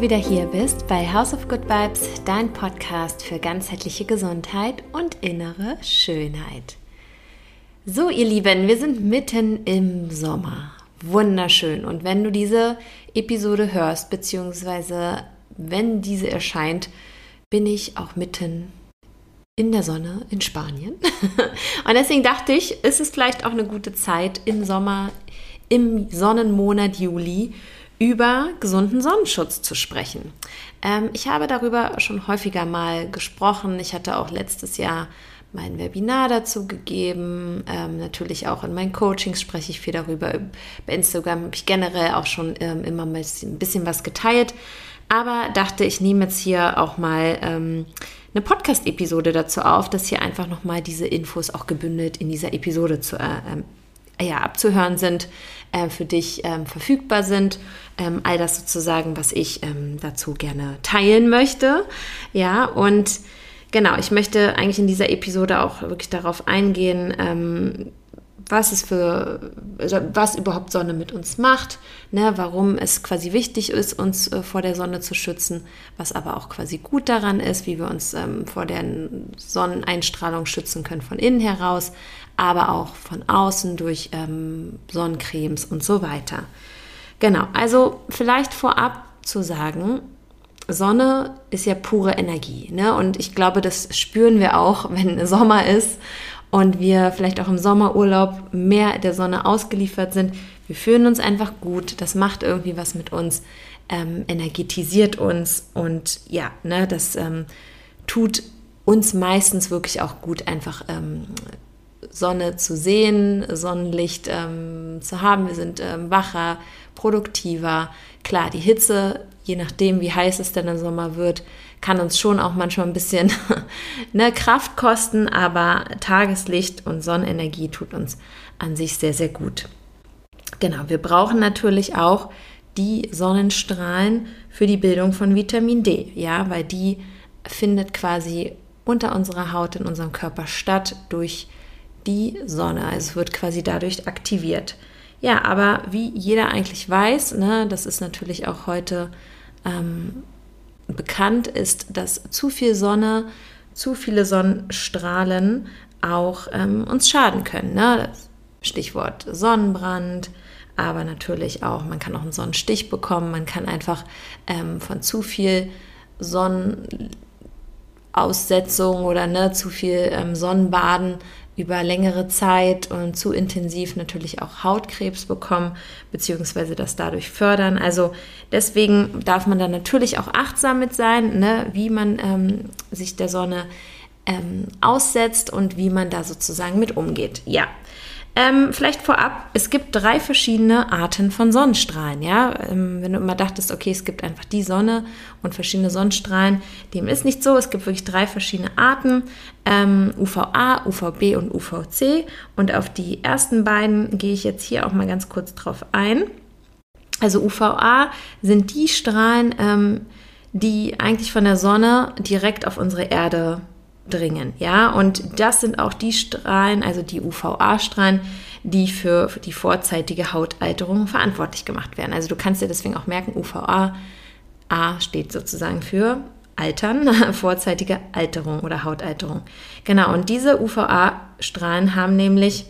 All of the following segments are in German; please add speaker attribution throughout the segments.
Speaker 1: Wieder hier bist bei House of Good Vibes, dein Podcast für ganzheitliche Gesundheit und innere Schönheit. So, ihr Lieben, wir sind mitten im Sommer. Wunderschön. Und wenn du diese Episode hörst, beziehungsweise wenn diese erscheint, bin ich auch mitten in der Sonne in Spanien. Und deswegen dachte ich, ist es vielleicht auch eine gute Zeit im Sommer, im Sonnenmonat Juli, über gesunden Sonnenschutz zu sprechen. Ähm, ich habe darüber schon häufiger mal gesprochen. Ich hatte auch letztes Jahr mein Webinar dazu gegeben. Ähm, natürlich auch in meinen Coachings spreche ich viel darüber. Bei Instagram habe ich generell auch schon ähm, immer mal ein bisschen was geteilt. Aber dachte, ich nehme jetzt hier auch mal ähm, eine Podcast-Episode dazu auf, dass hier einfach nochmal diese Infos auch gebündelt in dieser Episode zu, äh, ähm, ja, abzuhören sind, äh, für dich ähm, verfügbar sind. Ähm, all das sozusagen, was ich ähm, dazu gerne teilen möchte. Ja, und genau, ich möchte eigentlich in dieser Episode auch wirklich darauf eingehen, ähm, was es für, also was überhaupt Sonne mit uns macht, ne, warum es quasi wichtig ist, uns äh, vor der Sonne zu schützen, was aber auch quasi gut daran ist, wie wir uns ähm, vor der Sonneneinstrahlung schützen können von innen heraus, aber auch von außen durch ähm, Sonnencremes und so weiter. Genau, also vielleicht vorab zu sagen, Sonne ist ja pure Energie. Ne? Und ich glaube, das spüren wir auch, wenn Sommer ist und wir vielleicht auch im Sommerurlaub mehr der Sonne ausgeliefert sind. Wir fühlen uns einfach gut, das macht irgendwie was mit uns, ähm, energetisiert uns und ja, ne, das ähm, tut uns meistens wirklich auch gut, einfach ähm, Sonne zu sehen, Sonnenlicht ähm, zu haben. Wir sind ähm, wacher, produktiver. Klar, die Hitze, je nachdem, wie heiß es denn im Sommer wird, kann uns schon auch manchmal ein bisschen ne, Kraft kosten, aber Tageslicht und Sonnenenergie tut uns an sich sehr, sehr gut. Genau, wir brauchen natürlich auch die Sonnenstrahlen für die Bildung von Vitamin D, ja, weil die findet quasi unter unserer Haut in unserem Körper statt durch die Sonne. Also es wird quasi dadurch aktiviert. Ja, aber wie jeder eigentlich weiß, ne, das ist natürlich auch heute ähm, bekannt, ist, dass zu viel Sonne, zu viele Sonnenstrahlen auch ähm, uns schaden können. Ne? Stichwort Sonnenbrand, aber natürlich auch, man kann auch einen Sonnenstich bekommen, man kann einfach ähm, von zu viel Sonnenaussetzung oder ne, zu viel ähm, Sonnenbaden über längere Zeit und zu intensiv natürlich auch Hautkrebs bekommen, beziehungsweise das dadurch fördern. Also deswegen darf man da natürlich auch achtsam mit sein, ne, wie man ähm, sich der Sonne ähm, aussetzt und wie man da sozusagen mit umgeht. Ja, ähm, vielleicht vorab, es gibt drei verschiedene Arten von Sonnenstrahlen. Ja? Ähm, wenn du immer dachtest, okay, es gibt einfach die Sonne und verschiedene Sonnenstrahlen, dem ist nicht so. Es gibt wirklich drei verschiedene Arten, ähm, UVA, UVB und UVC. Und auf die ersten beiden gehe ich jetzt hier auch mal ganz kurz drauf ein. Also UVA sind die Strahlen, ähm, die eigentlich von der Sonne direkt auf unsere Erde dringen. Ja, und das sind auch die Strahlen, also die UVA-Strahlen, die für, die vorzeitige Hautalterung verantwortlich gemacht werden. Also du kannst dir deswegen auch merken, UVA A steht sozusagen für Altern, vorzeitige Alterung oder Hautalterung. Genau, und diese UVA-Strahlen haben nämlich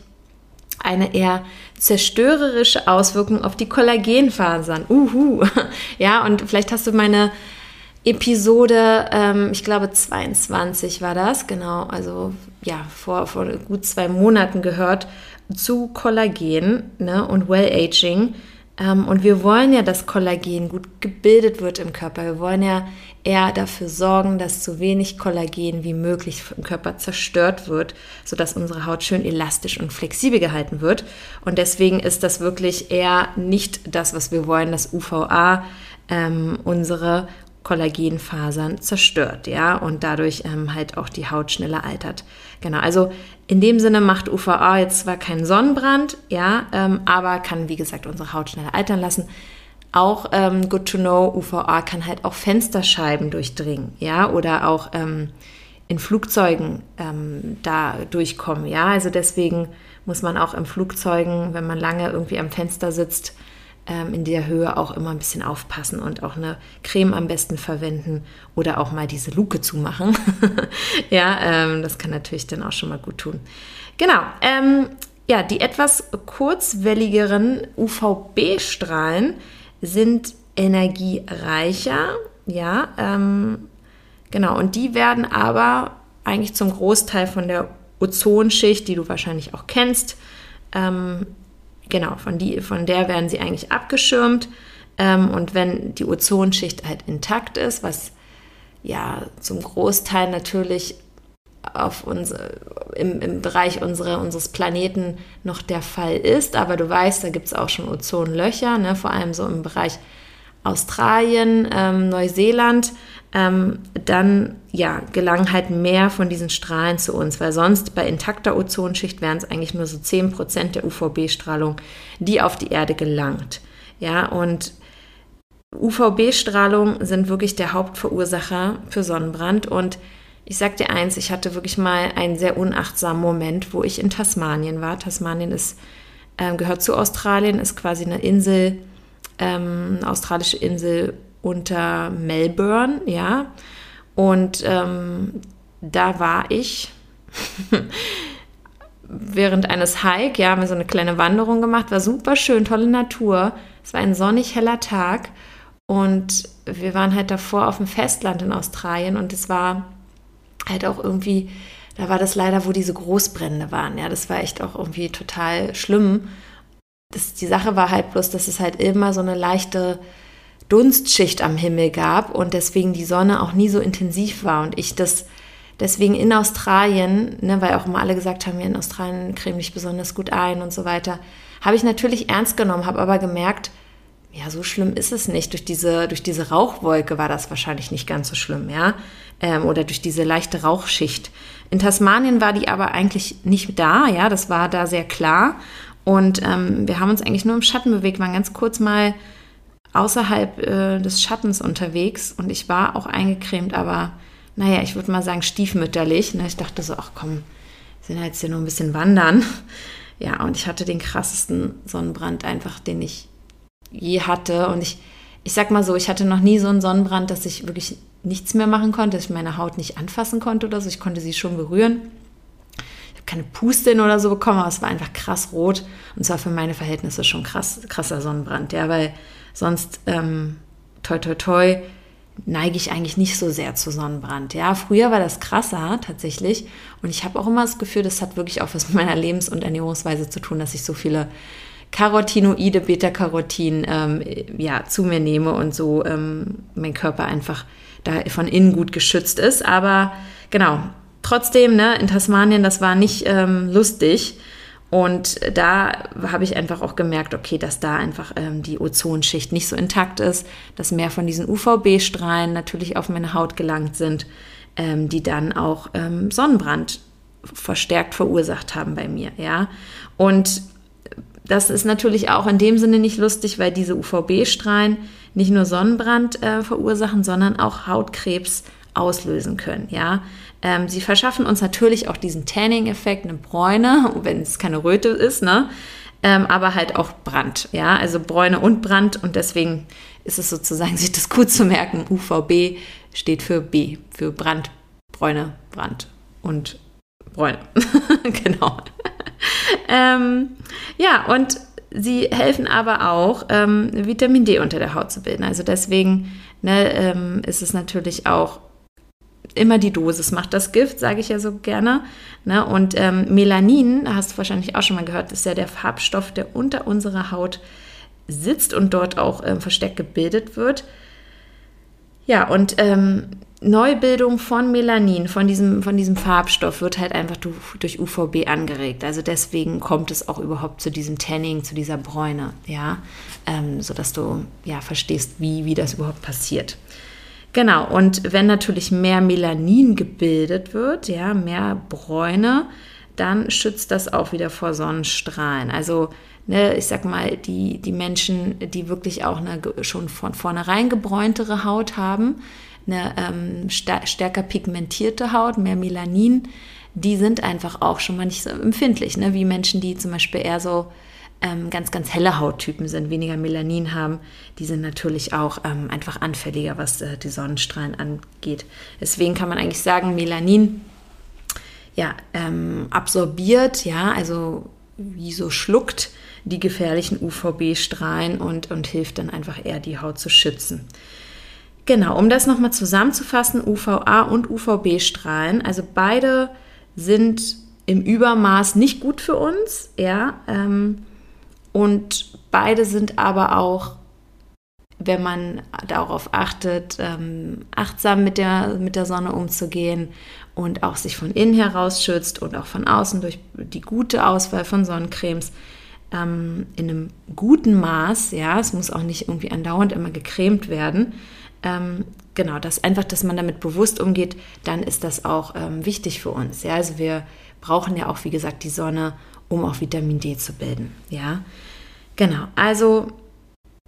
Speaker 1: eine eher zerstörerische Auswirkung auf die Kollagenfasern. Uhu. Ja, und vielleicht hast du meine Episode, ähm, ich glaube 22 war das, genau, also ja, vor, vor gut zwei Monaten gehört, zu Kollagen ne, und Well-Aging. Ähm, und wir wollen ja, dass Kollagen gut gebildet wird im Körper. Wir wollen ja eher dafür sorgen, dass so wenig Kollagen wie möglich im Körper zerstört wird, sodass unsere Haut schön elastisch und flexibel gehalten wird. Und deswegen ist das wirklich eher nicht das, was wir wollen, dass UVA ähm, unsere Kollagenfasern zerstört, ja, und dadurch ähm, halt auch die Haut schneller altert. Genau, also in dem Sinne macht UVA jetzt zwar keinen Sonnenbrand, ja, ähm, aber kann, wie gesagt, unsere Haut schneller altern lassen. Auch ähm, good to know, UVA kann halt auch Fensterscheiben durchdringen, ja, oder auch ähm, in Flugzeugen ähm, da durchkommen, ja. Also deswegen muss man auch in Flugzeugen, wenn man lange irgendwie am Fenster sitzt, ähm, in der Höhe auch immer ein bisschen aufpassen und auch eine Creme am besten verwenden oder auch mal diese Luke zumachen. ja, ähm, das kann natürlich dann auch schon mal gut tun. Genau. Ähm, ja, die etwas kurzwelligeren UVB-Strahlen sind energiereicher. Ja, ähm, genau. Und die werden aber eigentlich zum Großteil von der Ozonschicht, die du wahrscheinlich auch kennst, ähm, genau, von, die, von der werden sie eigentlich abgeschirmt. Ähm, und wenn die Ozonschicht halt intakt ist, was ja zum Großteil natürlich auf uns, im, im Bereich unsere, unseres Planeten noch der Fall ist, aber du weißt, da gibt es auch schon Ozonlöcher, ne, vor allem so im Bereich Australien, ähm, Neuseeland, ähm, dann ja, gelangen halt mehr von diesen Strahlen zu uns, weil sonst bei intakter Ozonschicht wären es eigentlich nur so 10% der UVB-Strahlung, die auf die Erde gelangt. Ja, und UVB-Strahlung sind wirklich der Hauptverursacher für Sonnenbrand und ich sag dir eins, ich hatte wirklich mal einen sehr unachtsamen Moment, wo ich in Tasmanien war. Tasmanien ist, äh, gehört zu Australien, ist quasi eine Insel, ähm, eine australische Insel unter Melbourne, ja. Und ähm, da war ich während eines Hike, ja, haben wir so eine kleine Wanderung gemacht, war super schön, tolle Natur. Es war ein sonnig heller Tag und wir waren halt davor auf dem Festland in Australien und es war halt auch irgendwie, da war das leider, wo diese Großbrände waren. Ja, das war echt auch irgendwie total schlimm. Das, die Sache war halt bloß, dass es halt immer so eine leichte Dunstschicht am Himmel gab und deswegen die Sonne auch nie so intensiv war und ich das deswegen in Australien, ne, weil auch immer alle gesagt haben, ja, in Australien creme dich besonders gut ein und so weiter, habe ich natürlich ernst genommen, habe aber gemerkt, ja, so schlimm ist es nicht. Durch diese, durch diese Rauchwolke war das wahrscheinlich nicht ganz so schlimm, ja, ähm, oder durch diese leichte Rauchschicht. In Tasmanien war die aber eigentlich nicht da, ja, das war da sehr klar. Und ähm, wir haben uns eigentlich nur im Schatten bewegt, waren ganz kurz mal außerhalb äh, des Schattens unterwegs und ich war auch eingecremt, aber naja, ich würde mal sagen stiefmütterlich. Ne? Ich dachte so, ach komm, sind jetzt hier nur ein bisschen wandern. Ja, und ich hatte den krassesten Sonnenbrand einfach, den ich je hatte. Und ich, ich sag mal so, ich hatte noch nie so einen Sonnenbrand, dass ich wirklich nichts mehr machen konnte, dass ich meine Haut nicht anfassen konnte oder so. Ich konnte sie schon berühren. Ich habe keine Pustin oder so bekommen, aber es war einfach krass rot. Und zwar für meine Verhältnisse schon krass, krasser Sonnenbrand, ja, weil Sonst, ähm, toi, toi, toi, neige ich eigentlich nicht so sehr zu Sonnenbrand. Ja, früher war das krasser tatsächlich. Und ich habe auch immer das Gefühl, das hat wirklich auch was mit meiner Lebens- und Ernährungsweise zu tun, dass ich so viele Carotinoide, Beta-Carotin ähm, ja, zu mir nehme und so ähm, mein Körper einfach da von innen gut geschützt ist. Aber genau, trotzdem, ne, in Tasmanien, das war nicht ähm, lustig. Und da habe ich einfach auch gemerkt, okay, dass da einfach ähm, die Ozonschicht nicht so intakt ist, dass mehr von diesen UVB-Strahlen natürlich auf meine Haut gelangt sind, ähm, die dann auch ähm, Sonnenbrand verstärkt verursacht haben bei mir, ja. Und das ist natürlich auch in dem Sinne nicht lustig, weil diese UVB-Strahlen nicht nur Sonnenbrand äh, verursachen, sondern auch Hautkrebs auslösen können, ja. Ähm, sie verschaffen uns natürlich auch diesen Tanning-Effekt, eine Bräune, wenn es keine Röte ist, ne? Ähm, aber halt auch Brand, ja, also Bräune und Brand und deswegen ist es sozusagen, sich das gut zu merken, UVB steht für B, für Brand, Bräune, Brand und Bräune, genau. ähm, ja, und sie helfen aber auch, ähm, Vitamin D unter der Haut zu bilden. Also deswegen ne, ähm, ist es natürlich auch immer die Dosis macht das Gift, sage ich ja so gerne. Ne? Und ähm, Melanin, hast du wahrscheinlich auch schon mal gehört, ist ja der Farbstoff, der unter unserer Haut sitzt und dort auch ähm, versteckt gebildet wird. Ja, und ähm, Neubildung von Melanin, von diesem, von diesem Farbstoff, wird halt einfach durch UVB angeregt. Also deswegen kommt es auch überhaupt zu diesem Tanning, zu dieser Bräune, ja, ähm, sodass du ja verstehst, wie, wie das überhaupt passiert. Genau, und wenn natürlich mehr Melanin gebildet wird, ja, mehr Bräune, dann schützt das auch wieder vor Sonnenstrahlen. Also, ne, ich sag mal, die, die Menschen, die wirklich auch eine schon von vornherein gebräuntere Haut haben, eine ähm, stärker pigmentierte Haut, mehr Melanin, die sind einfach auch schon mal nicht so empfindlich, ne, wie Menschen, die zum Beispiel eher so ähm, ganz, ganz helle Hauttypen sind, weniger Melanin haben, die sind natürlich auch ähm, einfach anfälliger, was äh, die Sonnenstrahlen angeht. Deswegen kann man eigentlich sagen, Melanin ja, ähm, absorbiert, ja, also wie so schluckt die gefährlichen UVB-Strahlen und, und hilft dann einfach eher die Haut zu schützen. Genau, um das nochmal zusammenzufassen, UVA und UVB-Strahlen, also beide sind im Übermaß nicht gut für uns, ja, ähm, und beide sind aber auch, wenn man darauf achtet, ähm, achtsam mit der, mit der Sonne umzugehen und auch sich von innen heraus schützt und auch von außen durch die gute Auswahl von Sonnencremes ähm, in einem guten Maß, ja, es muss auch nicht irgendwie andauernd immer gecremt werden. Ähm, genau, das einfach, dass man damit bewusst umgeht, dann ist das auch ähm, wichtig für uns. Ja, also wir brauchen ja auch, wie gesagt, die Sonne, um auch Vitamin D zu bilden. Ja, genau. Also,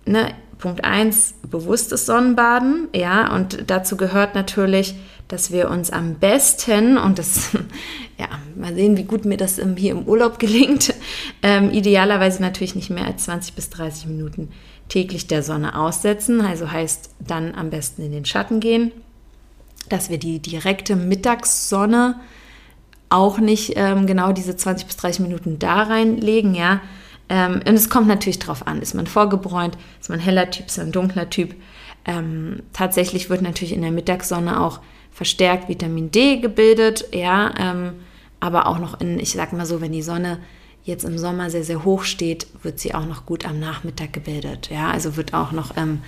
Speaker 1: ne, Punkt 1, bewusstes Sonnenbaden. Ja, und dazu gehört natürlich, dass wir uns am besten, und das, ja, mal sehen, wie gut mir das hier im Urlaub gelingt, ähm, idealerweise natürlich nicht mehr als 20 bis 30 Minuten täglich der Sonne aussetzen. Also heißt dann am besten in den Schatten gehen, dass wir die direkte Mittagssonne auch nicht ähm, genau diese 20 bis 30 Minuten da reinlegen, ja. Ähm, und es kommt natürlich darauf an, ist man vorgebräunt, ist man heller Typ, ist man ein dunkler Typ. Ähm, tatsächlich wird natürlich in der Mittagssonne auch verstärkt Vitamin D gebildet, ja, ähm, aber auch noch in, ich sag mal so, wenn die Sonne jetzt im Sommer sehr, sehr hoch steht, wird sie auch noch gut am Nachmittag gebildet, ja, also wird auch noch, ähm,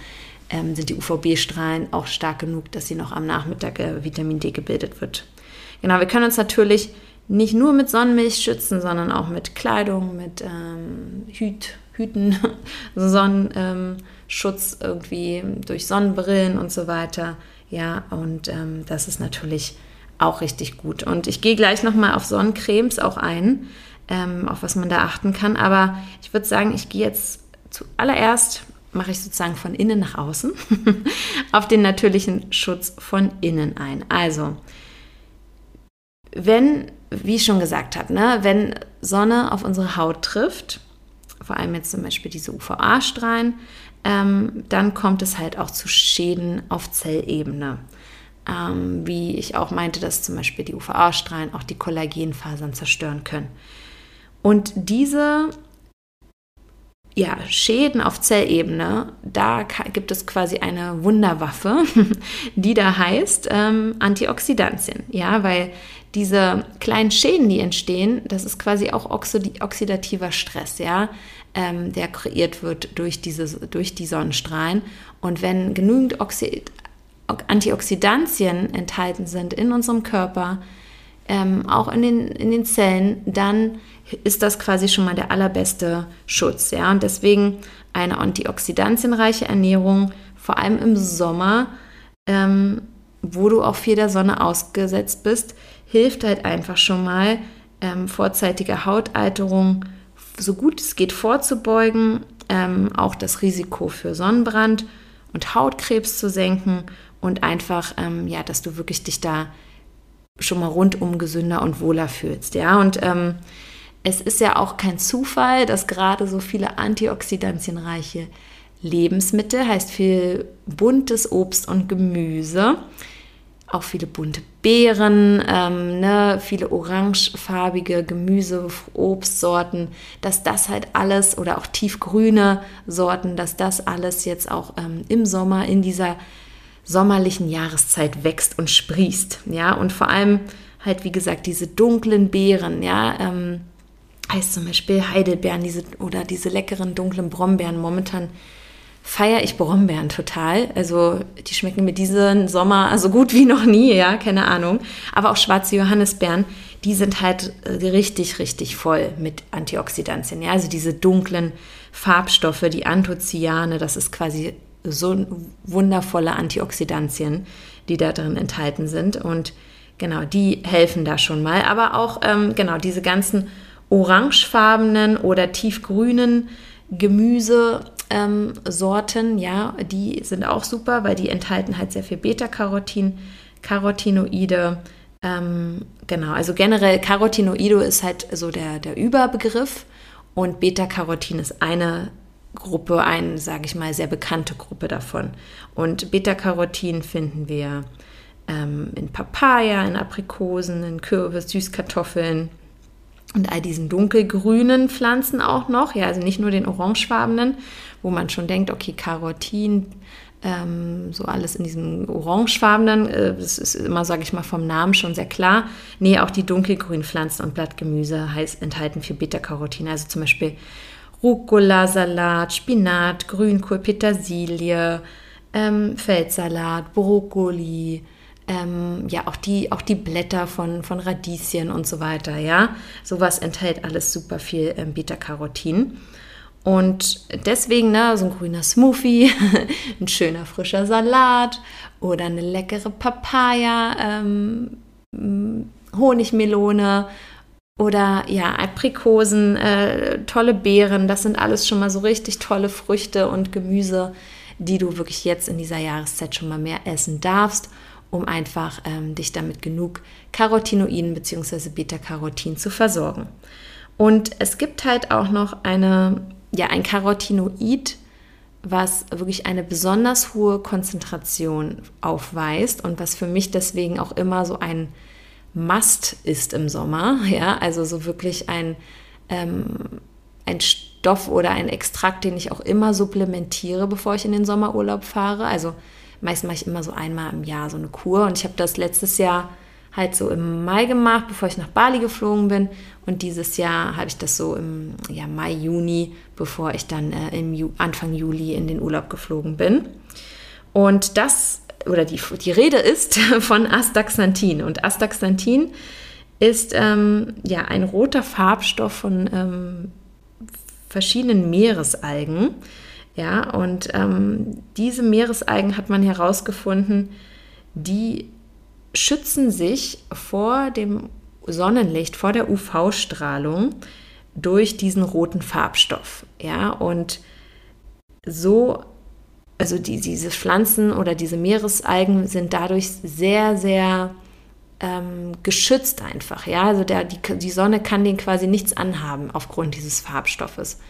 Speaker 1: ähm, sind die UVB-Strahlen auch stark genug, dass sie noch am Nachmittag äh, Vitamin D gebildet wird. Genau, wir können uns natürlich nicht nur mit Sonnenmilch schützen, sondern auch mit Kleidung, mit ähm, Hüt, Hüten, Sonnenschutz irgendwie durch Sonnenbrillen und so weiter. Ja, und ähm, das ist natürlich auch richtig gut. Und ich gehe gleich nochmal auf Sonnencremes auch ein, ähm, auf was man da achten kann. Aber ich würde sagen, ich gehe jetzt zuallererst, mache ich sozusagen von innen nach außen, auf den natürlichen Schutz von innen ein. Also, wenn, wie ich schon gesagt habe, ne, wenn Sonne auf unsere Haut trifft, vor allem jetzt zum Beispiel diese UVA-Strahlen, ähm, dann kommt es halt auch zu Schäden auf Zellebene. Ähm, wie ich auch meinte, dass zum Beispiel die UVA-Strahlen auch die Kollagenfasern zerstören können. Und diese ja, Schäden auf Zellebene, da gibt es quasi eine Wunderwaffe, die da heißt ähm, Antioxidantien. Ja, weil diese kleinen Schäden, die entstehen, das ist quasi auch oxidativer Stress, ja, ähm, der kreiert wird durch, diese, durch die Sonnenstrahlen. Und wenn genügend Oxid Antioxidantien enthalten sind in unserem Körper, ähm, auch in den, in den Zellen, dann ist das quasi schon mal der allerbeste Schutz. Ja? Und deswegen eine antioxidantienreiche Ernährung, vor allem im Sommer, ähm, wo du auch viel der Sonne ausgesetzt bist, hilft halt einfach schon mal, ähm, vorzeitige Hautalterung so gut es geht vorzubeugen, ähm, auch das Risiko für Sonnenbrand und Hautkrebs zu senken und einfach, ähm, ja, dass du wirklich dich da schon mal rundum gesünder und wohler fühlst. Ja, und ähm, es ist ja auch kein Zufall, dass gerade so viele antioxidantienreiche Lebensmittel, heißt viel buntes Obst und Gemüse, auch viele bunte Beeren, ähm, ne, viele orangefarbige Gemüse, Obstsorten, dass das halt alles oder auch tiefgrüne Sorten, dass das alles jetzt auch ähm, im Sommer in dieser sommerlichen Jahreszeit wächst und sprießt. Ja, und vor allem halt, wie gesagt, diese dunklen Beeren, ja, ähm, heißt zum Beispiel Heidelbeeren diese, oder diese leckeren dunklen Brombeeren momentan feiere ich Brombeeren total. Also die schmecken mir diesen Sommer so gut wie noch nie, ja, keine Ahnung. Aber auch schwarze Johannisbeeren, die sind halt äh, richtig, richtig voll mit Antioxidantien. Ja, also diese dunklen Farbstoffe, die Anthocyane, das ist quasi so wundervolle Antioxidantien, die da drin enthalten sind. Und genau, die helfen da schon mal. Aber auch, ähm, genau, diese ganzen orangefarbenen oder tiefgrünen Gemüse ähm, Sorten, ja, die sind auch super, weil die enthalten halt sehr viel Beta-Carotin, Carotinoide. Ähm, genau, also generell Carotinoide ist halt so der, der Überbegriff Und Beta-Carotin ist eine Gruppe, eine, sage ich mal, sehr bekannte Gruppe davon. Und Beta-Carotin finden wir ähm, in Papaya, in Aprikosen, in Kürbis, Süßkartoffeln und all diesen dunkelgrünen Pflanzen auch noch. Ja, also nicht nur den orangefarbenen, wo man schon denkt, okay, Carotin, ähm, so alles in diesem orangefarbenen, äh, das ist immer, sage ich mal, vom Namen schon sehr klar. Nee, auch die dunkelgrünen Pflanzen und Blattgemüse heißt, enthalten viel Beta-Carotin, also zum Beispiel Rucola, Salat, Spinat, Grünkohl, Petersilie, ähm, Feldsalat, Brokkoli, ähm, ja, auch die, auch die Blätter von, von Radieschen und so weiter, ja. Sowas enthält alles super viel ähm, Beta-Carotin. Und deswegen, ne, so ein grüner Smoothie, ein schöner frischer Salat oder eine leckere Papaya, ähm, Honigmelone oder ja, Aprikosen, äh, tolle Beeren, das sind alles schon mal so richtig tolle Früchte und Gemüse, die du wirklich jetzt in dieser Jahreszeit schon mal mehr essen darfst, um einfach ähm, dich damit genug Carotinoiden bzw. Beta-Carotin zu versorgen. Und es gibt halt auch noch eine, ja, ein Carotinoid, was wirklich eine besonders hohe Konzentration aufweist und was für mich deswegen auch immer so ein Must ist im Sommer. Ja, also so wirklich ein, ähm, ein Stoff oder ein Extrakt, den ich auch immer supplementiere, bevor ich in den Sommerurlaub fahre. Also meist mache ich immer so einmal im Jahr so eine Kur und ich habe das letztes Jahr halt so im Mai gemacht, bevor ich nach Bali geflogen bin. Und dieses Jahr habe ich das so im ja, Mai, Juni, bevor ich dann äh, im Ju Anfang Juli in den Urlaub geflogen bin. Und das oder die, die Rede ist von Astaxanthin. Und Astaxanthin ist ähm, ja ein roter Farbstoff von ähm, verschiedenen Meeresalgen. Ja, und ähm, diese Meeresalgen hat man herausgefunden, die schützen sich vor dem Sonnenlicht, vor der UV-Strahlung durch diesen roten Farbstoff. Ja, und so also die, diese Pflanzen oder diese Meeresalgen sind dadurch sehr, sehr ähm, geschützt einfach. Ja, also der, die, die Sonne kann den quasi nichts anhaben aufgrund dieses Farbstoffes.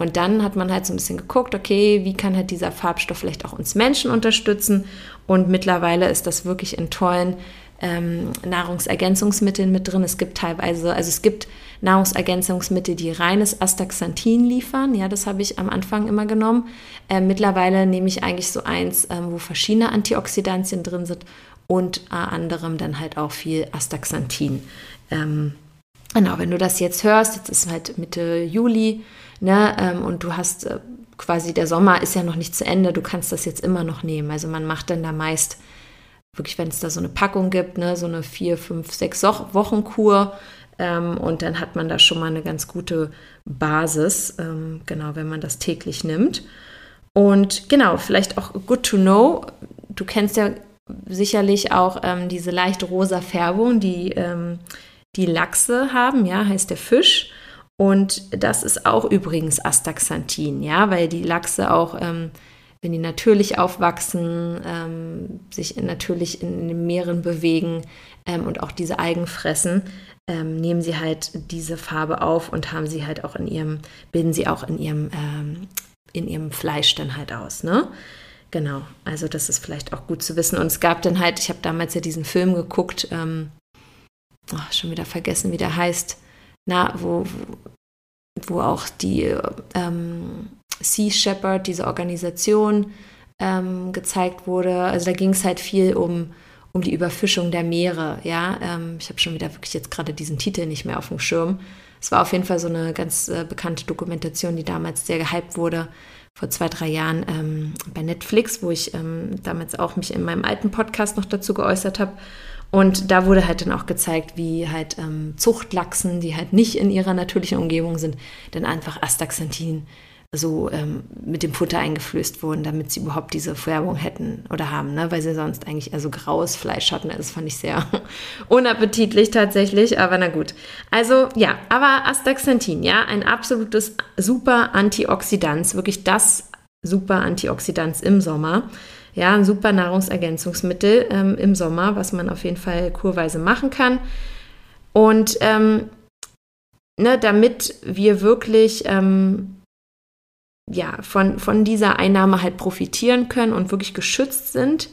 Speaker 1: Und dann hat man halt so ein bisschen geguckt, okay, wie kann halt dieser Farbstoff vielleicht auch uns Menschen unterstützen? Und mittlerweile ist das wirklich in tollen ähm, Nahrungsergänzungsmitteln mit drin. Es gibt teilweise, also es gibt Nahrungsergänzungsmittel, die reines Astaxanthin liefern. Ja, das habe ich am Anfang immer genommen. Äh, mittlerweile nehme ich eigentlich so eins, ähm, wo verschiedene Antioxidantien drin sind und äh, anderem dann halt auch viel Astaxanthin. Ähm, genau, wenn du das jetzt hörst, jetzt ist halt Mitte Juli, ne, ähm, und du hast äh, quasi der Sommer ist ja noch nicht zu Ende, du kannst das jetzt immer noch nehmen. Also man macht dann da meist wirklich, wenn es da so eine Packung gibt, ne, so eine vier, fünf, sechs Wochen Kur. Ähm, und dann hat man da schon mal eine ganz gute Basis, ähm, genau, wenn man das täglich nimmt. Und genau, vielleicht auch good to know. Du kennst ja sicherlich auch ähm, diese leicht rosa Färbung, die ähm, die Lachse haben, ja, heißt der Fisch. Und das ist auch übrigens Astaxanthin, ja, weil die Lachse auch ähm, wenn die natürlich aufwachsen, ähm, sich natürlich in, den Meeren bewegen ähm, und auch diese Algen fressen, ähm, nehmen sie halt diese Farbe auf und haben sie halt auch in ihrem, bilden sie auch in ihrem, ähm, in ihrem Fleisch dann halt aus, ne? Genau, also das ist vielleicht auch gut zu wissen. Und es gab dann halt, ich habe damals ja diesen Film geguckt, ähm, oh, schon wieder vergessen, wie der heißt, na, wo, wo, wo auch die ähm, Sea Shepherd, diese Organisation, ähm, gezeigt wurde. Also da ging es halt viel um, um die Überfischung der Meere. Ja, ähm, ich habe schon wieder wirklich jetzt gerade diesen Titel nicht mehr auf dem Schirm. Es war auf jeden Fall so eine ganz äh, bekannte Dokumentation, die damals sehr gehypt wurde vor zwei, drei Jahren ähm, bei Netflix, wo ich ähm, damals auch mich in meinem alten Podcast noch dazu geäußert habe. Und da wurde halt dann auch gezeigt, wie halt ähm, Zuchtlachsen, die halt nicht in ihrer natürlichen Umgebung sind, dann einfach Astaxanthin so ähm, mit dem Futter eingeflößt wurden, damit sie überhaupt diese Färbung hätten oder haben, ne? weil sie sonst eigentlich eher so graues Fleisch hatten. Das fand ich sehr unappetitlich tatsächlich, aber na gut. Also ja, aber Astaxanthin, ja, ein absolutes super Antioxidant, wirklich das super Antioxidant im Sommer. Ja, ein super Nahrungsergänzungsmittel ähm, im Sommer, was man auf jeden Fall kurweise machen kann. Und ähm, ne, damit wir wirklich ähm, ja, von, von dieser Einnahme halt profitieren können und wirklich geschützt sind,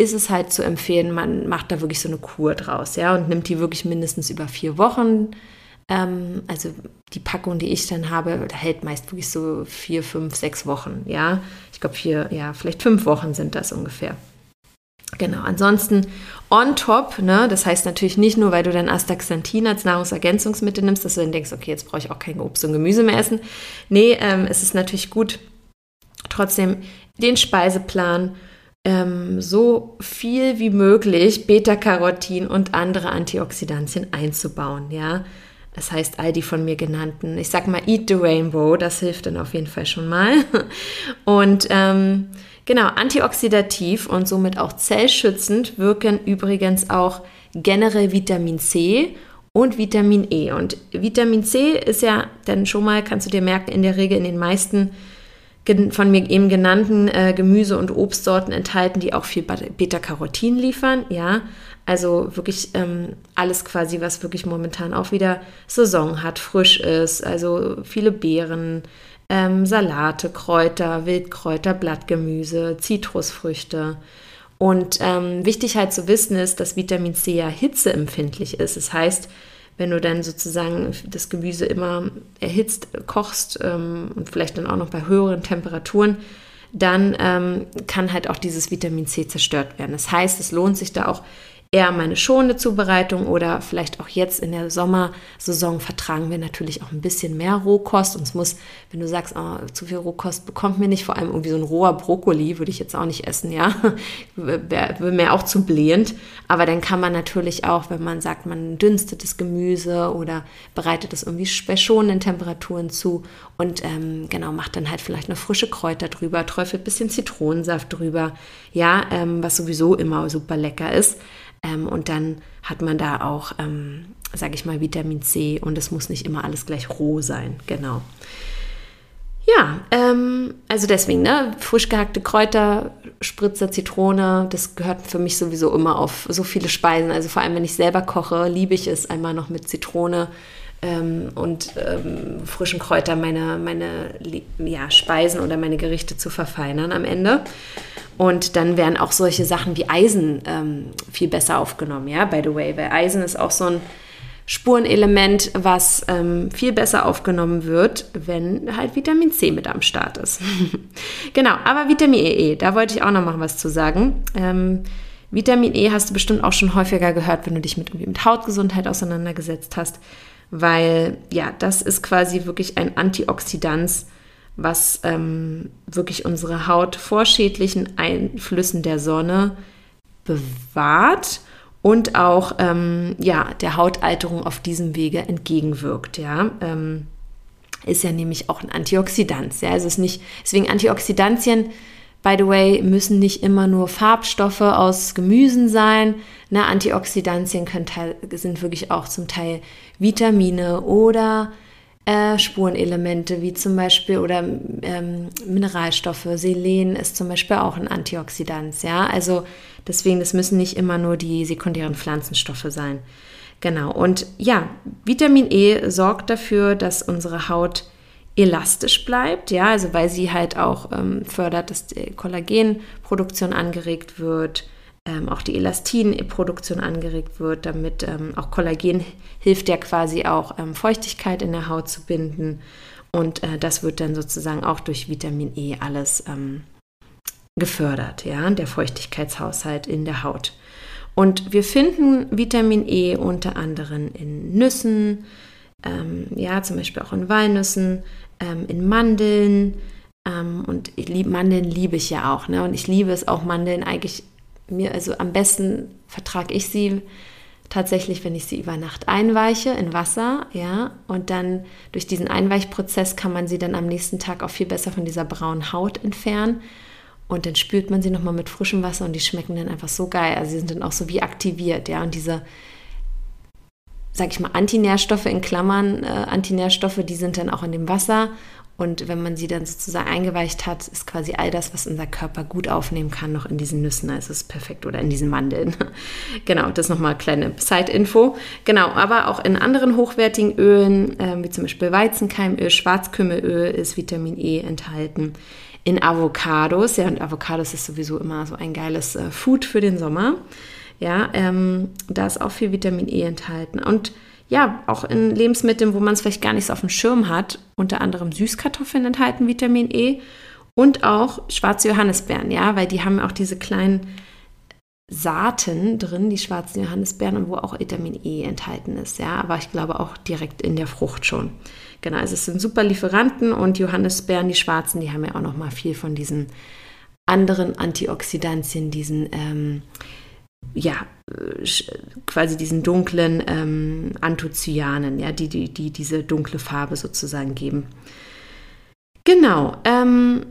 Speaker 1: ist es halt zu empfehlen, man macht da wirklich so eine Kur draus, ja, und nimmt die wirklich mindestens über vier Wochen. Ähm, also die Packung, die ich dann habe, hält meist wirklich so vier, fünf, sechs Wochen, ja. Glaube vier, ja, vielleicht fünf Wochen sind das ungefähr. Genau, ansonsten on top, ne, das heißt natürlich nicht nur, weil du dann Astaxanthin als Nahrungsergänzungsmittel nimmst, dass du dann denkst, okay, jetzt brauche ich auch kein Obst und Gemüse mehr essen. Nee, ähm, es ist natürlich gut, trotzdem den Speiseplan ähm, so viel wie möglich Beta-Carotin und andere Antioxidantien einzubauen, ja. Das heißt, all die von mir genannten, ich sag mal, Eat the Rainbow, das hilft dann auf jeden Fall schon mal. Und ähm, genau, antioxidativ und somit auch zellschützend wirken übrigens auch generell Vitamin C und Vitamin E. Und Vitamin C ist ja dann schon mal, kannst du dir merken, in der Regel in den meisten von mir eben genannten äh, Gemüse- und Obstsorten enthalten, die auch viel Beta-Carotin liefern, ja. Also wirklich ähm, alles quasi, was wirklich momentan auch wieder Saison hat, frisch ist. Also viele Beeren, ähm, Salate, Kräuter, Wildkräuter, Blattgemüse, Zitrusfrüchte. Und ähm, wichtig halt zu wissen ist, dass Vitamin C ja hitzeempfindlich ist. Das heißt, wenn du dann sozusagen das Gemüse immer erhitzt kochst ähm, und vielleicht dann auch noch bei höheren Temperaturen, dann ähm, kann halt auch dieses Vitamin C zerstört werden. Das heißt, es lohnt sich da auch eher meine schonende Zubereitung oder vielleicht auch jetzt in der Sommersaison vertragen wir natürlich auch ein bisschen mehr Rohkost. Und es muss, wenn du sagst, oh, zu viel Rohkost bekommt mir nicht, vor allem irgendwie so ein roher Brokkoli würde ich jetzt auch nicht essen, ja. Wäre mir auch zu blähend. Aber dann kann man natürlich auch, wenn man sagt, man dünstet das Gemüse oder bereitet es irgendwie bei schonenden Temperaturen zu und ähm, genau, macht dann halt vielleicht noch frische Kräuter drüber, träufelt ein bisschen Zitronensaft drüber, ja, ähm, was sowieso immer super lecker ist. Ähm, und dann hat man da auch, ähm, sage ich mal, Vitamin C und es muss nicht immer alles gleich roh sein. Genau. Ja, ähm, also deswegen, ne, frisch gehackte Kräuter, Spritzer, Zitrone, das gehört für mich sowieso immer auf so viele Speisen. Also vor allem, wenn ich selber koche, liebe ich es einmal noch mit Zitrone ähm, und ähm, frischen Kräutern meine, meine ja, Speisen oder meine Gerichte zu verfeinern am Ende. Und dann werden auch solche Sachen wie Eisen ähm, viel besser aufgenommen, ja, by the way, weil Eisen ist auch so ein Spurenelement, was ähm, viel besser aufgenommen wird, wenn halt Vitamin C mit am Start ist. genau, aber Vitamin E, da wollte ich auch noch mal was zu sagen. Ähm, Vitamin E hast du bestimmt auch schon häufiger gehört, wenn du dich mit, mit Hautgesundheit auseinandergesetzt hast, weil ja, das ist quasi wirklich ein Antioxidant, was ähm, wirklich unsere Haut vor schädlichen Einflüssen der Sonne bewahrt und auch ähm, ja, der Hautalterung auf diesem Wege entgegenwirkt. Ja. Ähm, ist ja nämlich auch ein Antioxidant. Ja. Es ist nicht, deswegen Antioxidantien, by the way, müssen nicht immer nur Farbstoffe aus Gemüsen sein. Ne, Antioxidantien können, sind wirklich auch zum Teil Vitamine oder äh, Spurenelemente wie zum Beispiel oder ähm, Mineralstoffe. Selen ist zum Beispiel auch ein Antioxidant. Ja, also deswegen, das müssen nicht immer nur die sekundären Pflanzenstoffe sein. Genau. Und ja, Vitamin E sorgt dafür, dass unsere Haut elastisch bleibt, ja, also weil sie halt auch ähm, fördert, dass die Kollagenproduktion angeregt wird, ähm, auch die Elastinproduktion angeregt wird, damit ähm, auch Kollagen hilft ja quasi auch ähm, Feuchtigkeit in der Haut zu binden. Und äh, das wird dann sozusagen auch durch Vitamin E alles ähm, gefördert, ja, der Feuchtigkeitshaushalt in der Haut. Und wir finden Vitamin E unter anderem in Nüssen, ähm, ja, zum Beispiel auch in Walnüssen, ähm, in Mandeln. und lieb, Mandeln liebe ich ja auch, ne? Und ich liebe es auch, Mandeln eigentlich mir, also am besten vertrage ich sie tatsächlich, wenn ich sie über Nacht einweiche in Wasser, ja, und dann durch diesen Einweichprozess kann man sie dann am nächsten Tag auch viel besser von dieser braunen Haut entfernen. Und dann spült man sie nochmal mit frischem Wasser und die schmecken dann einfach so geil. Also sie sind dann auch so wie aktiviert, ja. Und diese, sag ich mal, Antinährstoffe in Klammern, äh, Antinährstoffe, die sind dann auch in dem Wasser Und wenn man sie dann sozusagen eingeweicht hat, ist quasi all das, was unser Körper gut aufnehmen kann, noch in diesen Nüssen. Also ist perfekt oder in diesen Mandeln. genau, das nochmal kleine Side-Info. Genau, aber auch in anderen hochwertigen Ölen, äh, wie zum Beispiel Weizenkeimöl, Schwarzkümmelöl, ist Vitamin E enthalten. In Avocados, ja, und Avocados ist sowieso immer so ein geiles äh, Food für den Sommer. Ja, ähm, da ist auch viel Vitamin E enthalten. Und ja, auch in Lebensmitteln, wo man es vielleicht gar nicht so auf dem Schirm hat, unter anderem Süßkartoffeln enthalten Vitamin E und auch schwarze Johannisbeeren, ja, weil die haben auch diese kleinen Saaten drin, die schwarzen Johannisbeeren, und wo auch Vitamin E enthalten ist, ja, aber ich glaube auch direkt in der Frucht schon. Genau, also es sind super Lieferanten und Johannisbeeren, die schwarzen, die haben ja auch noch mal viel von diesen anderen Antioxidantien, diesen ähm, ja, äh, quasi diesen dunklen ähm, Anthoцyanen, ja, die, die, die diese dunkle Farbe sozusagen geben. Genau. Ähm,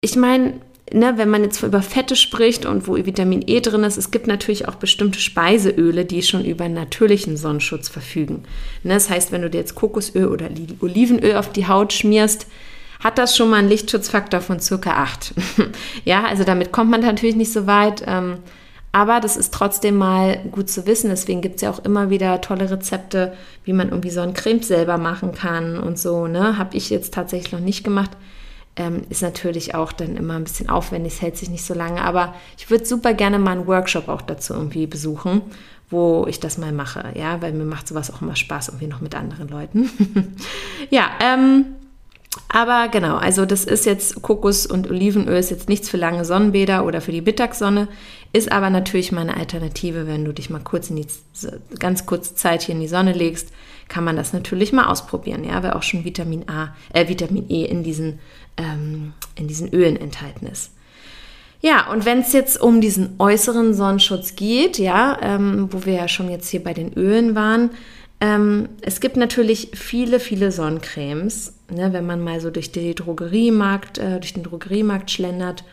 Speaker 1: ich meine, ne, wenn man jetzt über Fette spricht und wo Vitamin E drin ist, es gibt natürlich auch bestimmte Speiseöle, die schon über natürlichen Sonnenschutz verfügen. Ne, das heißt, wenn du dir jetzt Kokosöl oder Olivenöl auf die Haut schmierst, hat das schon mal einen Lichtschutzfaktor von circa 8. ja, also damit kommt man natürlich nicht so weit. Ähm, aber das ist trotzdem mal gut zu wissen. Deswegen gibt es ja auch immer wieder tolle Rezepte, wie man irgendwie so ein Creme selber machen kann und so. Ne? Habe ich jetzt tatsächlich noch nicht gemacht. Ähm, ist natürlich auch dann immer ein bisschen aufwendig, es hält sich nicht so lange. Aber ich würde super gerne mal einen Workshop auch dazu irgendwie besuchen, wo ich das mal mache. Ja, weil mir macht sowas auch immer Spaß, irgendwie noch mit anderen Leuten. ja, ähm, aber genau, also das ist jetzt Kokos- und Olivenöl ist jetzt nichts für lange Sonnenbäder oder für die Mittagssonne, ist aber natürlich mal eine Alternative, wenn du dich mal kurz in die ganz kurze Zeit hier in die Sonne legst, kann man das natürlich mal ausprobieren, ja, weil auch schon Vitamin A, äh, Vitamin E in diesen, ähm, in diesen Ölen enthalten ist. Ja, und wenn es jetzt um diesen äußeren Sonnenschutz geht, ja, ähm, wo wir ja schon jetzt hier bei den Ölen waren, ähm, es gibt natürlich viele, viele Sonnencremes, ne, wenn man mal so durch, die Drogeriemarkt, äh, durch den Drogeriemarkt schlendert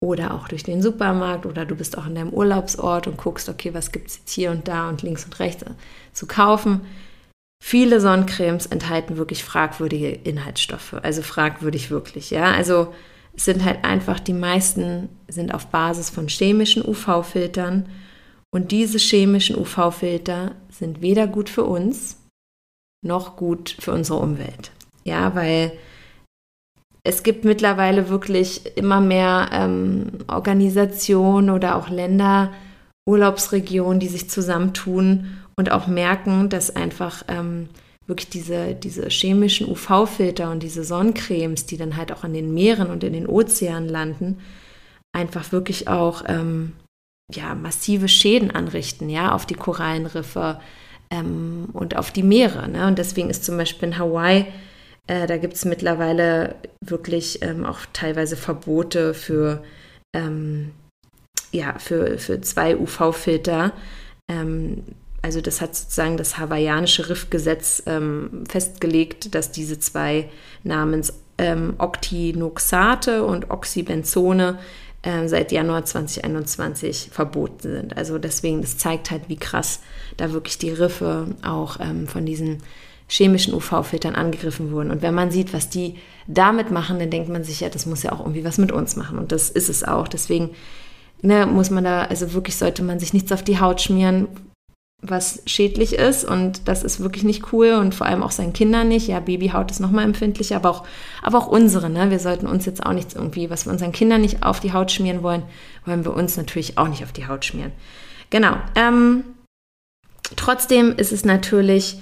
Speaker 1: oder auch durch den Supermarkt oder du bist auch in deinem Urlaubsort und guckst, okay, was gibt es jetzt hier und da und links und rechts zu kaufen. Viele Sonnencremes enthalten wirklich fragwürdige Inhaltsstoffe, also fragwürdig wirklich, ja. Also es sind halt einfach, die meisten sind auf Basis von chemischen UV-Filtern und diese chemischen UV-Filter sind weder gut für uns noch gut für unsere Umwelt. Ja, weil es gibt mittlerweile wirklich immer mehr ähm, Organisationen oder auch Länder, Urlaubsregionen, die sich zusammentun und auch merken, dass einfach ähm, wirklich diese, diese chemischen UV-Filter und diese Sonnencremes, die dann halt auch an den Meeren und in den Ozeanen landen, einfach wirklich auch ähm, ja, massive Schäden anrichten, ja, auf die Korallenriffe ähm, und auf die Meere. Ne? Und deswegen ist zum Beispiel in Hawaii, äh, da gibt es mittlerweile wirklich ähm, auch teilweise Verbote für, ähm, ja, für, für zwei UV-Filter. Ähm, also das hat sozusagen das hawaiianische Riffgesetz ähm, festgelegt, dass diese zwei namens ähm, Octinoxate und Oxybenzone äh, seit Januar 2021 verboten sind. Also deswegen, das zeigt halt, wie krass da wirklich die Riffe auch ähm, von diesen chemischen UV-Filtern angegriffen wurden. Und wenn man sieht, was die damit machen, dann denkt man sich ja, das muss ja auch irgendwie was mit uns machen. Und das ist es auch. Deswegen ne, muss man da, also wirklich sollte man sich nichts auf die Haut schmieren, was schädlich ist und das ist wirklich nicht cool und vor allem auch seinen Kindern nicht. Ja, Babyhaut ist nochmal empfindlicher, aber auch, aber auch unsere. Ne? Wir sollten uns jetzt auch nichts irgendwie, was wir unseren Kindern nicht auf die Haut schmieren wollen, wollen wir uns natürlich auch nicht auf die Haut schmieren. Genau. Ähm, trotzdem ist es natürlich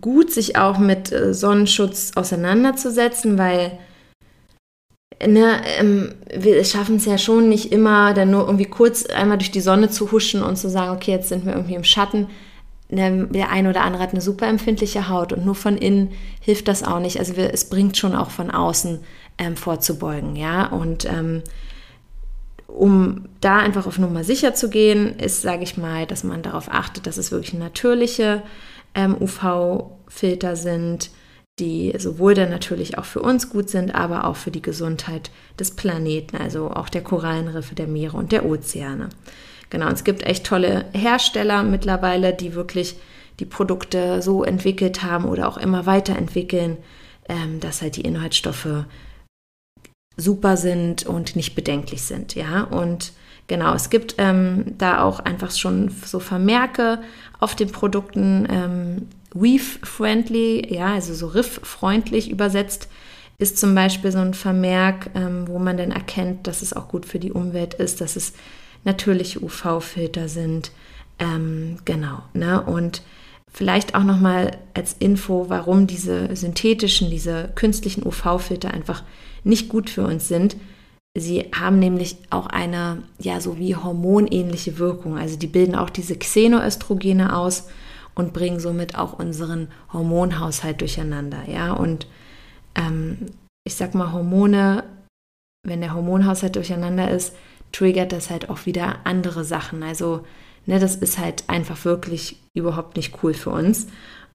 Speaker 1: gut, sich auch mit äh, Sonnenschutz auseinanderzusetzen, weil ne, ähm, wir schaffen es ja schon nicht immer, dann nur irgendwie kurz einmal durch die Sonne zu huschen und zu sagen, okay, jetzt sind wir irgendwie im Schatten. Ne, der eine oder andere hat eine super empfindliche Haut und nur von innen hilft das auch nicht. Also wir, es bringt schon auch von außen ähm, vorzubeugen, ja. Und ähm, um da einfach auf Nummer sicher zu gehen, ist, sage ich mal, dass man darauf achtet, dass es wirklich natürliche ähm, UV-Filter sind, die sowohl dann natürlich auch für uns gut sind, aber auch für die Gesundheit des Planeten, also auch der Korallenriffe, der Meere und der Ozeane. Genau, es gibt echt tolle Hersteller mittlerweile, die wirklich die Produkte so entwickelt haben oder auch immer weiterentwickeln, ähm, dass halt die Inhaltsstoffe super sind und nicht bedenklich sind, ja. Und genau, es gibt ähm, da auch einfach schon so Vermerke auf den Produkten, ähm, Weave-friendly, ja, also so riff-freundlich übersetzt, ist zum Beispiel so ein Vermerk, ähm, wo man dann erkennt, dass es auch gut für die Umwelt ist, dass es natürliche UV-Filter sind. Ähm, genau, ne? Und vielleicht auch nochmal als Info, warum diese synthetischen, diese künstlichen UV-Filter einfach nicht gut für uns sind. Sie haben nämlich auch eine, ja, so wie hormonähnliche Wirkung. Also die bilden auch diese Xenoöstrogene aus und bringen somit auch unseren Hormonhaushalt durcheinander. Ja, und ähm, ich sag mal, Hormone, wenn der Hormonhaushalt durcheinander ist, triggert das halt auch wieder andere Sachen. Also, ne, das ist halt einfach wirklich überhaupt nicht cool für uns.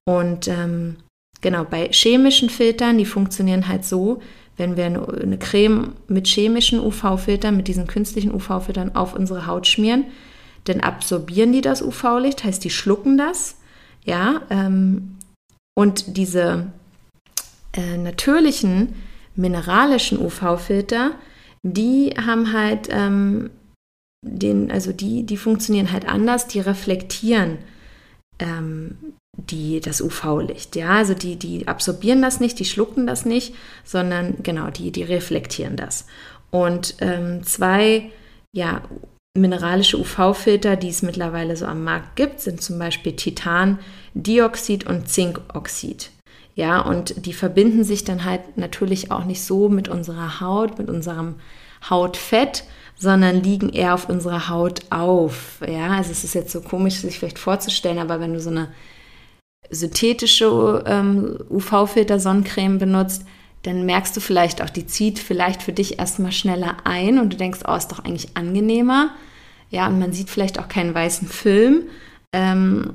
Speaker 1: Und ähm, genau, bei chemischen Filtern, die funktionieren halt so, wenn wir eine, eine Creme mit chemischen UV-Filtern, mit diesen künstlichen UV-Filtern auf unsere Haut schmieren, dann absorbieren die das UV-Licht, heißt, die schlucken das, ja, ähm, und diese äh, natürlichen mineralischen UV-Filter, die haben halt ähm, den, also die, die funktionieren halt anders, die reflektieren ähm, die, das UV-Licht. Ja, also die, die absorbieren das nicht, die schlucken das nicht, sondern genau, die, die reflektieren das. Und ähm, zwei, ja, mineralische UV-Filter, die es mittlerweile so am Markt gibt, sind zum Beispiel Titandioxid und Zinkoxid. Ja, und die verbinden sich dann halt natürlich auch nicht so mit unserer Haut, mit unserem Hautfett, sondern liegen eher auf unserer Haut auf. Ja, also es ist jetzt so komisch, sich vielleicht vorzustellen, aber wenn du so eine synthetische ähm, UV-Filter-Sonnencreme benutzt, dann merkst du vielleicht auch, die zieht vielleicht für dich erstmal schneller ein und du denkst, oh, ist doch eigentlich angenehmer. Ja, und man sieht vielleicht auch keinen weißen Film. Ähm,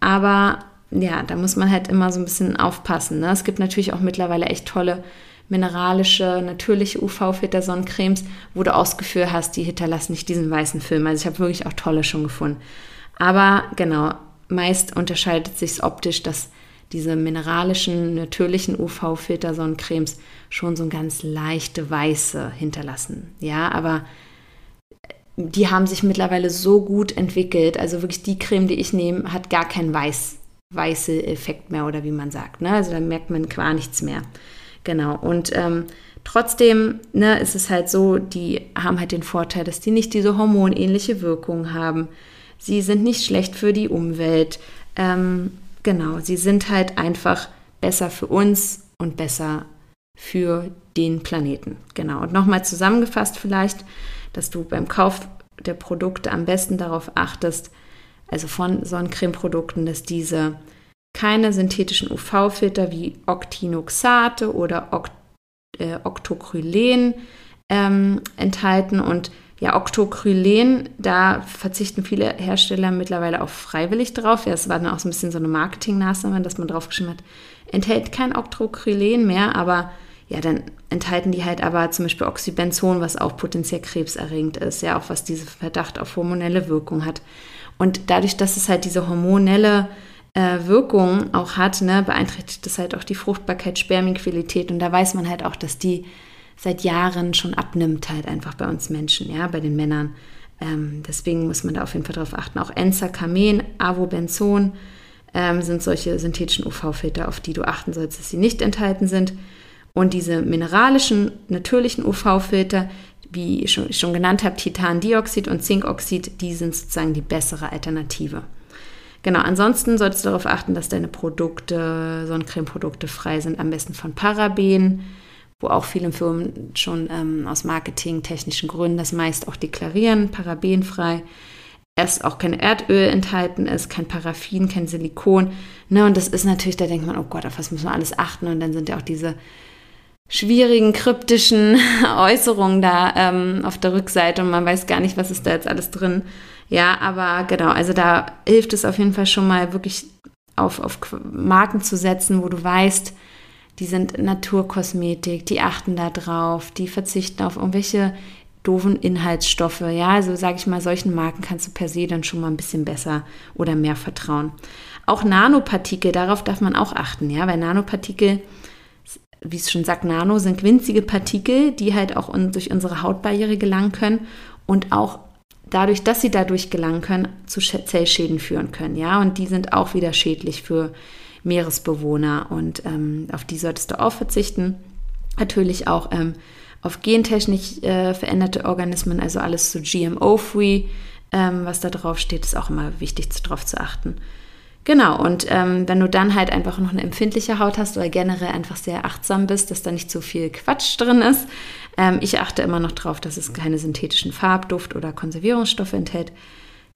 Speaker 1: aber ja, da muss man halt immer so ein bisschen aufpassen. Ne? Es gibt natürlich auch mittlerweile echt tolle mineralische, natürliche UV-Filter-Sonnencremes, wo du ausgeführt hast, die hinterlassen nicht diesen weißen Film. Also ich habe wirklich auch tolle schon gefunden. Aber genau, meist unterscheidet sich optisch, dass diese mineralischen, natürlichen UV-Filter-Sonnencremes schon so ein ganz leichte Weiße hinterlassen. Ja, aber die haben sich mittlerweile so gut entwickelt. Also wirklich die Creme, die ich nehme, hat gar keinen Weiß, weiße Effekt mehr oder wie man sagt. Ne? Also da merkt man gar nichts mehr. Genau. Und ähm, trotzdem ne, ist es halt so, die haben halt den Vorteil, dass die nicht diese hormonähnliche Wirkung haben. Sie sind nicht schlecht für die Umwelt. Ähm, genau, sie sind halt einfach besser für uns und besser für den Planeten. Genau. Und nochmal zusammengefasst vielleicht, dass du beim Kauf der Produkte am besten darauf achtest, also von Sonnencreme-Produkten, dass diese keine synthetischen UV-Filter wie Octinoxate oder Oct äh, Octocrylen ähm, enthalten. Und ja, Octocrylen, da verzichten viele Hersteller mittlerweile auch freiwillig drauf. Ja, es war dann auch so ein bisschen so eine Marketing-Maßnahme, dass man draufgeschrieben hat, enthält kein Octocrylen mehr, aber ja, dann enthalten die halt aber zum Beispiel Oxybenzon, was auch potenziell krebserregend ist, ja, auch was diese Verdacht auf hormonelle Wirkung hat. Und dadurch, dass es halt diese hormonelle äh, Wirkung auch hat, ne, beeinträchtigt das halt auch die Fruchtbarkeit, Spermienqualität. Und da weiß man halt auch, dass die seit Jahren schon abnimmt, halt einfach bei uns Menschen, ja, bei den Männern. Ähm, deswegen muss man da auf jeden Fall drauf achten. Auch Enzacamen, Avobenzon ähm, sind solche synthetischen UV-Filter, auf die du achten sollst, dass sie nicht enthalten sind. Und diese mineralischen, natürlichen UV-Filter, wie ich schon, schon genannt habe, Titandioxid und Zinkoxid, die sind sozusagen die bessere Alternative. Genau, ansonsten solltest du darauf achten, dass deine Produkte, Sonnencreme-Produkte frei sind, am besten von Paraben, wo auch viele Firmen schon ähm, aus marketingtechnischen Gründen das meist auch deklarieren, parabenfrei. Erst auch kein Erdöl enthalten ist, kein Paraffin, kein Silikon. Ne, und das ist natürlich, da denkt man, oh Gott, auf was muss man alles achten? Und dann sind ja auch diese schwierigen, kryptischen Äußerungen da ähm, auf der Rückseite und man weiß gar nicht, was ist da jetzt alles drin. Ja, aber genau, also da hilft es auf jeden Fall schon mal wirklich auf, auf Marken zu setzen, wo du weißt, die sind Naturkosmetik, die achten da drauf, die verzichten auf irgendwelche doofen Inhaltsstoffe. Ja, also sage ich mal, solchen Marken kannst du per se dann schon mal ein bisschen besser oder mehr vertrauen. Auch Nanopartikel, darauf darf man auch achten, ja, weil Nanopartikel wie es schon sagt, Nano sind winzige Partikel, die halt auch durch unsere Hautbarriere gelangen können und auch dadurch, dass sie dadurch gelangen können, zu Zellschäden führen können. Ja, und die sind auch wieder schädlich für Meeresbewohner und ähm, auf die solltest du auch verzichten. Natürlich auch ähm, auf gentechnisch äh, veränderte Organismen, also alles so GMO-free, ähm, was da drauf steht, ist auch immer wichtig, darauf zu achten. Genau, und ähm, wenn du dann halt einfach noch eine empfindliche Haut hast oder generell einfach sehr achtsam bist, dass da nicht so viel Quatsch drin ist. Ähm, ich achte immer noch darauf, dass es keine synthetischen Farbduft- oder Konservierungsstoffe enthält,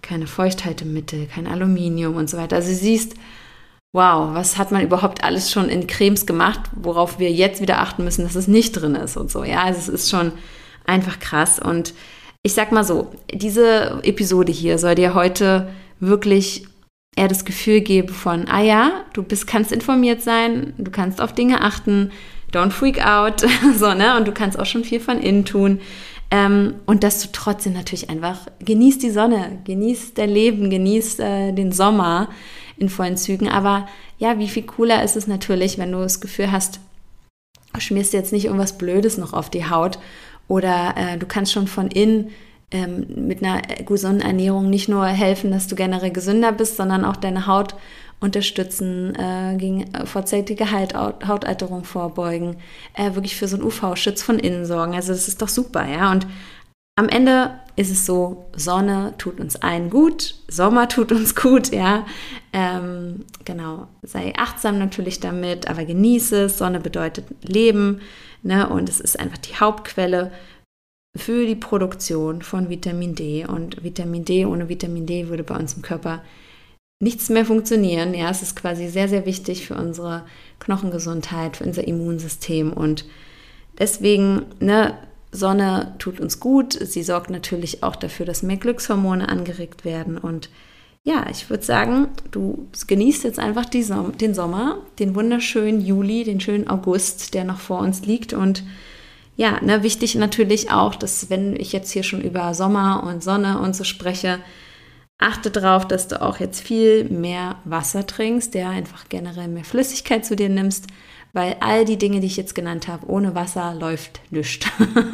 Speaker 1: keine Feuchthaltemittel, kein Aluminium und so weiter. Also siehst, wow, was hat man überhaupt alles schon in Cremes gemacht, worauf wir jetzt wieder achten müssen, dass es nicht drin ist und so. Ja, also es ist schon einfach krass. Und ich sag mal so, diese Episode hier soll dir heute wirklich eher das Gefühl gebe von, ah ja, du bist, kannst informiert sein, du kannst auf Dinge achten, don't freak out, so, ne? Und du kannst auch schon viel von innen tun. Ähm, und dass du trotzdem natürlich einfach genießt die Sonne, genießt dein Leben, genießt äh, den Sommer in vollen Zügen. Aber ja, wie viel cooler ist es natürlich, wenn du das Gefühl hast, du schmierst jetzt nicht irgendwas Blödes noch auf die Haut oder äh, du kannst schon von innen ähm, mit einer gesunden Ernährung nicht nur helfen, dass du generell gesünder bist, sondern auch deine Haut unterstützen, äh, gegen äh, vorzeitige halt, Hautalterung vorbeugen, äh, wirklich für so einen UV-Schutz von innen sorgen. Also das ist doch super, ja. Und am Ende ist es so, Sonne tut uns allen gut, Sommer tut uns gut, ja. Ähm, genau, sei achtsam natürlich damit, aber genieße es. Sonne bedeutet Leben, ne? Und es ist einfach die Hauptquelle für die Produktion von Vitamin D. Und Vitamin D, ohne Vitamin D würde bei uns im Körper nichts mehr funktionieren. Ja, es ist quasi sehr, sehr wichtig für unsere Knochengesundheit, für unser Immunsystem. Und deswegen, ne, Sonne tut uns gut. Sie sorgt natürlich auch dafür, dass mehr Glückshormone angeregt werden. Und ja, ich würde sagen, du genießt jetzt einfach Som den Sommer, den wunderschönen Juli, den schönen August, der noch vor uns liegt. Und ja, ne, wichtig natürlich auch, dass wenn ich jetzt hier schon über Sommer und Sonne und so spreche, achte darauf, dass du auch jetzt viel mehr Wasser trinkst, der einfach generell mehr Flüssigkeit zu dir nimmst, weil all die Dinge, die ich jetzt genannt habe, ohne Wasser läuft nichts.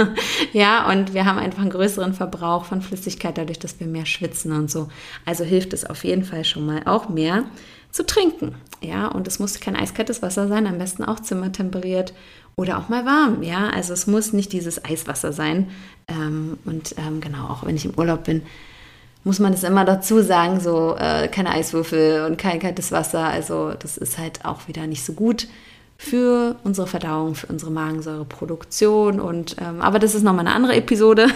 Speaker 1: ja, und wir haben einfach einen größeren Verbrauch von Flüssigkeit dadurch, dass wir mehr schwitzen und so. Also hilft es auf jeden Fall schon mal auch mehr zu trinken. Ja, und es muss kein eiskaltes Wasser sein, am besten auch zimmertemperiert oder auch mal warm. Ja, also es muss nicht dieses Eiswasser sein. Ähm, und ähm, genau, auch wenn ich im Urlaub bin, muss man das immer dazu sagen, so äh, keine Eiswürfel und kein kaltes Wasser. Also das ist halt auch wieder nicht so gut für unsere Verdauung, für unsere Magensäureproduktion. Und ähm, aber das ist nochmal eine andere Episode.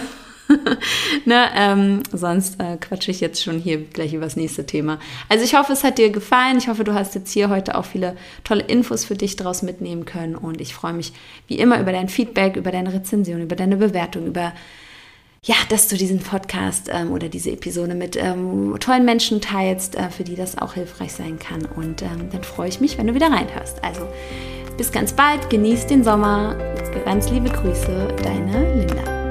Speaker 1: ne, ähm, sonst äh, quatsche ich jetzt schon hier gleich über das nächste Thema. Also ich hoffe, es hat dir gefallen. Ich hoffe, du hast jetzt hier heute auch viele tolle Infos für dich daraus mitnehmen können. Und ich freue mich wie immer über dein Feedback, über deine Rezension, über deine Bewertung, über ja, dass du diesen Podcast ähm, oder diese Episode mit ähm, tollen Menschen teilst, äh, für die das auch hilfreich sein kann. Und ähm, dann freue ich mich, wenn du wieder reinhörst. Also bis ganz bald, genieß den Sommer. Ganz liebe Grüße, deine Linda.